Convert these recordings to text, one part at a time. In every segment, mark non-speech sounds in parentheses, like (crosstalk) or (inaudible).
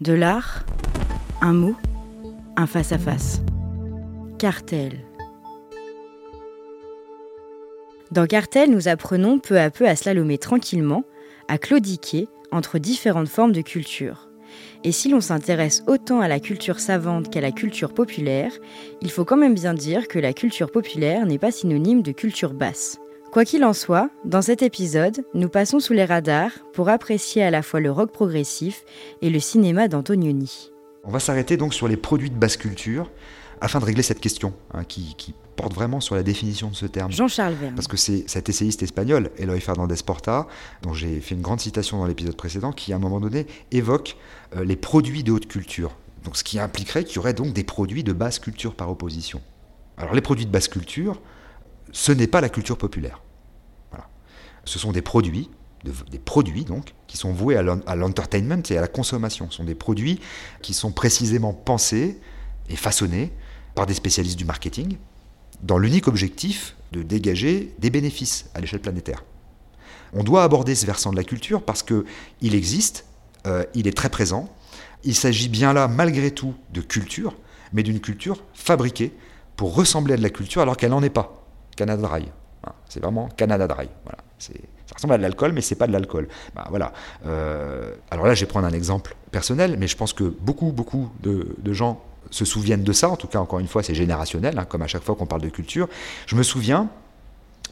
De l'art, un mot, un face-à-face. Cartel. Dans Cartel, nous apprenons peu à peu à slalomer tranquillement, à claudiquer entre différentes formes de culture. Et si l'on s'intéresse autant à la culture savante qu'à la culture populaire, il faut quand même bien dire que la culture populaire n'est pas synonyme de culture basse. Quoi qu'il en soit, dans cet épisode, nous passons sous les radars pour apprécier à la fois le rock progressif et le cinéma d'Antonioni. On va s'arrêter donc sur les produits de basse culture afin de régler cette question hein, qui, porte vraiment sur la définition de ce terme. Jean-Charles Verne. Parce que c'est cet essayiste espagnol, Eloy Fernandez Porta, dont j'ai fait une grande citation dans l'épisode précédent, qui à un moment donné évoque euh, les produits de haute culture. Donc ce qui impliquerait qu'il y aurait donc des produits de basse culture par opposition. Alors les produits de basse culture, ce n'est pas la culture populaire. Ce sont des produits, des produits donc, qui sont voués à l'entertainment et à la consommation. Ce sont des produits qui sont précisément pensés et façonnés par des spécialistes du marketing dans l'unique objectif de dégager des bénéfices à l'échelle planétaire. On doit aborder ce versant de la culture parce qu'il existe, euh, il est très présent. Il s'agit bien là, malgré tout, de culture, mais d'une culture fabriquée pour ressembler à de la culture alors qu'elle n'en est pas. Canada Dry. C'est vraiment Canada Dry. Voilà. Ça ressemble à de l'alcool, mais c'est pas de l'alcool. Bah, voilà. Euh, alors là, je vais prendre un exemple personnel, mais je pense que beaucoup, beaucoup de, gens se souviennent de ça. En tout cas, encore une fois, c'est générationnel, hein, comme à chaque fois qu'on parle de culture. Je me souviens,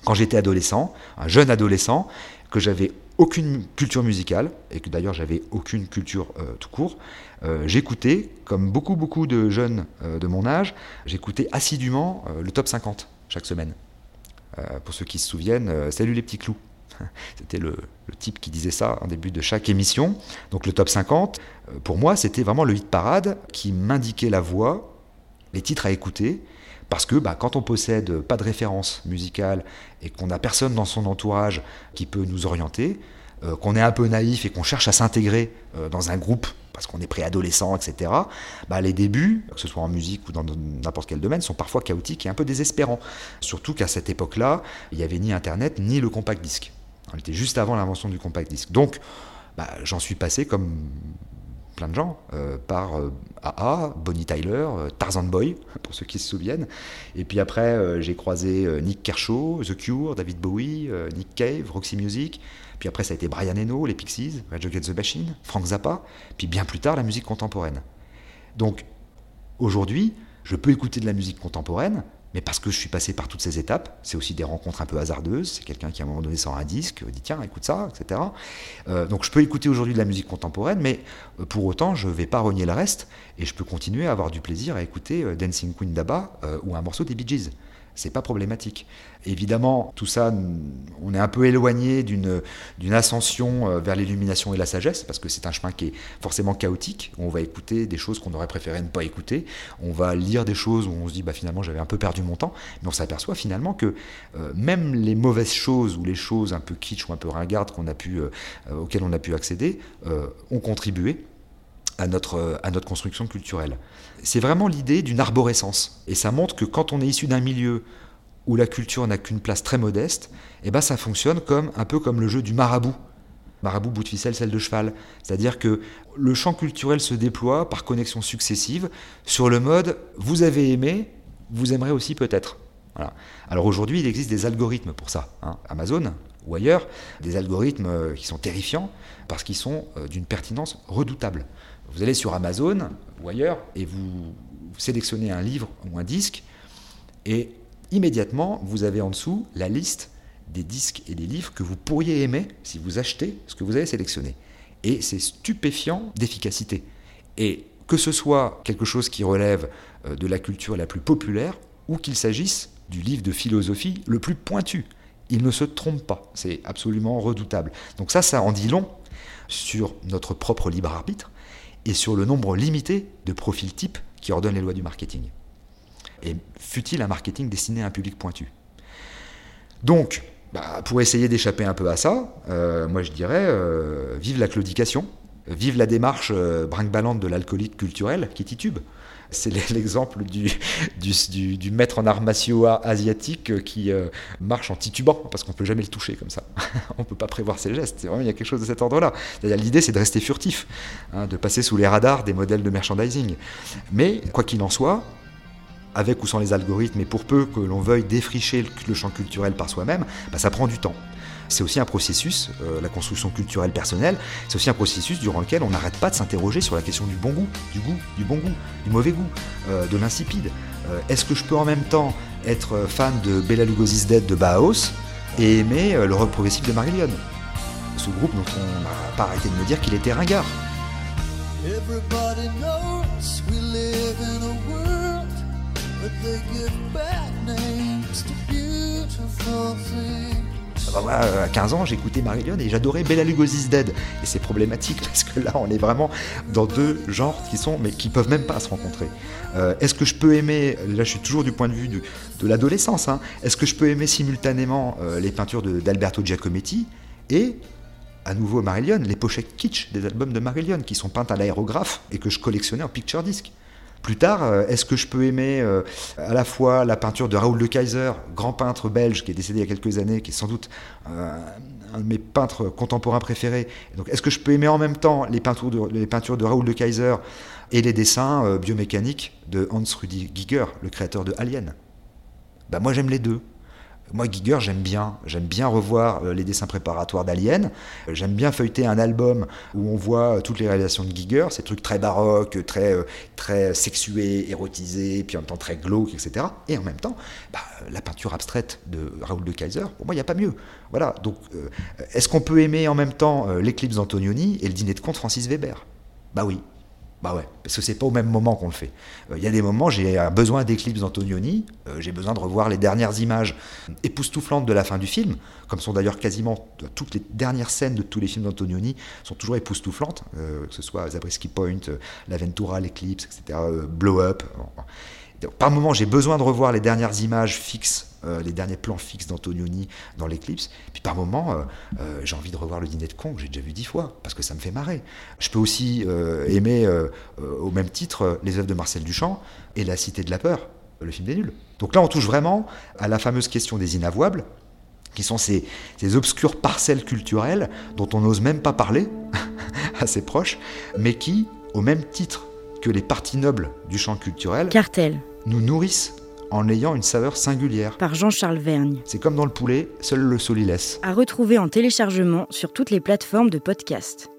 quand j'étais adolescent, un jeune adolescent, que j'avais aucune culture musicale, et que d'ailleurs j'avais aucune culture euh, tout court, euh, j'écoutais, comme beaucoup, beaucoup de jeunes de mon âge, j'écoutais assidûment le top 50 chaque semaine. Pour ceux qui se souviennent, salut les petits clous. (laughs) C'était le, type qui disait ça en début de chaque émission. Donc le top 50, euh, pour moi, c'était vraiment le hit parade qui m'indiquait la voix, les titres à écouter. Parce que bah, quand on possède pas de référence musicale et qu'on n'a personne dans son entourage qui peut nous orienter, euh, qu'on est un peu naïf et qu'on cherche à s'intégrer euh, dans un groupe parce qu'on est préadolescent, etc., bah, les débuts, que ce soit en musique ou dans n'importe quel domaine, sont parfois chaotiques et un peu désespérants. Surtout qu'à cette époque-là, il n'y avait ni Internet ni le compact disque. On était juste avant l'invention du compact disc. Donc, bah, j'en suis passé comme plein de gens, euh, par AA, euh, Bonnie Tyler, euh, Tarzan Boy, (laughs) pour ceux qui se souviennent. Et puis après, j'ai croisé Nick Kershaw, The Cure, David Bowie, Nick Cave, Roxy Music. Puis après, ça a été Brian Eno, les Pixies, Red Against the Machine, Frank Zappa. Puis bien plus tard, la musique contemporaine. Donc, aujourd'hui, je peux écouter de la musique contemporaine, mais parce que je suis passé par toutes ces étapes, c'est aussi des rencontres un peu hasardeuses, c'est quelqu'un qui à un moment donné sort un disque, dit tiens écoute ça, etc. Euh, donc je peux écouter aujourd'hui de la musique contemporaine, mais euh, pour autant je ne vais pas renier le reste, et je peux continuer à avoir du plaisir à écouter euh, Dancing Queen d'Abba ou un morceau des Bee Gees c'est pas problématique. Évidemment, tout ça, on est un peu éloigné d'une ascension euh, vers l'illumination et la sagesse, parce que c'est un chemin qui est forcément chaotique. On va écouter des choses qu'on aurait préféré ne pas écouter. On va lire des choses où on se dit, bah, finalement, j'avais un peu perdu mon temps. Mais on s'aperçoit finalement que euh, même les mauvaises choses ou les choses un peu kitsch ou un peu ringardes qu'on a pu, euh, auxquelles on a pu accéder ont contribué à notre, à notre construction culturelle. C'est vraiment l'idée d'une arborescence. Et ça montre que quand on est issu d'un milieu où la culture n'a qu'une place très modeste, eh ben ça fonctionne comme un peu comme le jeu du marabout. Marabout, bout de ficelle, celle de cheval. C'est-à-dire que le champ culturel se déploie par connexions successives sur le mode vous avez aimé, vous aimerez aussi peut-être. Alors aujourd'hui, il existe des algorithmes pour ça. Hein. Amazon ou ailleurs, des algorithmes euh, qui sont terrifiants parce qu'ils sont euh, d'une pertinence redoutable. Vous allez sur Amazon ou ailleurs et vous sélectionnez un livre ou un disque et immédiatement vous avez en dessous la liste des disques et des livres que vous pourriez aimer si vous achetez ce que vous avez sélectionné. Et c'est stupéfiant d'efficacité. Et que ce soit quelque chose qui relève euh, de la culture la plus populaire ou qu'il s'agisse du livre de philosophie le plus pointu. Il ne se trompe pas, c'est absolument redoutable. Donc ça, ça en dit long sur notre propre libre arbitre et sur le nombre limité de profils types qui ordonnent les lois du marketing. Et fut-il un marketing destiné à un public pointu? Donc, bah, pour essayer d'échapper un peu à ça, euh, moi je dirais, euh, vive la claudication, Vive la démarche euh, brinque-ballante de l'alcoolique culturel qui titube. C'est (laughs) l'exemple du, maître en arts martiaux asiatique euh, qui euh, marche en titubant, parce qu'on ne peut jamais le toucher comme ça. (laughs) on ne peut pas prévoir ses gestes. il y a quelque chose de cet ordre-là. L'idée, c'est de rester furtif, hein, de passer sous les radars des modèles de merchandising. Mais, quoi qu'il en soit, avec ou sans les algorithmes, et pour peu que l'on veuille défricher le, champ culturel par soi-même, bah, ça prend du temps c'est aussi un processus, euh, la construction culturelle personnelle, c'est aussi un processus durant lequel on n'arrête pas de s'interroger sur la question du bon goût, du goût, du bon goût, du mauvais goût, euh, de l'insipide. Euh, est-ce que je peux en même temps être fan de Bella Lugosi's Dead de Bauhaus et aimer le rock progressif de Marillion? Ce groupe dont on n'a pas arrêté de me dire qu'il était ringard. À 15 ans, j'écoutais Marillion et j'adorais Bella Lugosi's Dead. Et c'est problématique (laughs) parce que là, on est vraiment dans deux genres qui sont, mais qui peuvent même pas se rencontrer. Euh, est-ce que je peux aimer, là je suis toujours du point de vue de, l'adolescence, hein, est-ce que je peux aimer simultanément euh, les peintures d'Alberto Giacometti et à nouveau Marillion, les pochettes kitsch des albums de Marillion qui sont peintes à l'aérographe et que je collectionnais en picture disc? Plus tard, euh, est-ce que je peux aimer euh, à la fois la peinture de Raoul de Kaiser, grand peintre belge qui est décédé il y a quelques années, qui est sans doute euh, un de mes peintres contemporains préférés. Donc, est-ce que je peux aimer en même temps les peintures de, Raoul de Kaiser et les dessins biomécaniques de Hans Rudi Giger, le créateur de Alien? Bah, Moi, j'aime les deux. Moi, Giger, j'aime bien. J'aime bien revoir euh, les dessins préparatoires d'Alien. Euh, j'aime bien feuilleter un album où on voit euh, toutes les réalisations de Giger, ces trucs très baroques, très, très sexués, érotisés, puis en même temps très glauques, etc. Et en même temps, bah, la peinture abstraite de Raoul de Kaiser, pour moi, il n'y a pas mieux. Voilà. Donc, est-ce qu'on peut aimer en même temps l'éclipse d'Antonioni et le dîner de comte Francis Weber? Bah oui. Bah ouais, parce que c'est pas au même moment qu'on le fait. Euh, il y a des moments, j'ai besoin d'éclipse d'Antonioni, euh, j'ai besoin de revoir les dernières images époustouflantes de la fin du film, comme sont d'ailleurs quasiment toutes les dernières scènes de tous les films d'Antonioni, sont toujours époustouflantes, euh, que ce soit Zabriskie Point, L'Aventura, l'Eclipse, etc., Blow Up. Par moment, j'ai besoin de revoir les dernières images fixes, les derniers plans fixes d'Antonioni dans l'éclipse. Puis par moment, euh, euh, j'ai envie de revoir le dîner de con que j'ai déjà vu dix fois, parce que ça me fait marrer. Je peux aussi aimer, au même titre, les œuvres de Marcel Duchamp et La Cité de la Peur, le film des nuls. Donc là, on touche vraiment à la fameuse question des inavouables, qui sont ces, ces obscures parcelles culturelles dont on n'ose même pas parler (laughs) à ses proches, mais qui, au même titre que les parties nobles du champ culturel, Cartel nous nourrissent en ayant une saveur singulière. Par Jean-Charles Vergne. C'est comme dans le poulet, seul le sol y laisse. À retrouver en téléchargement sur toutes les plateformes de podcast.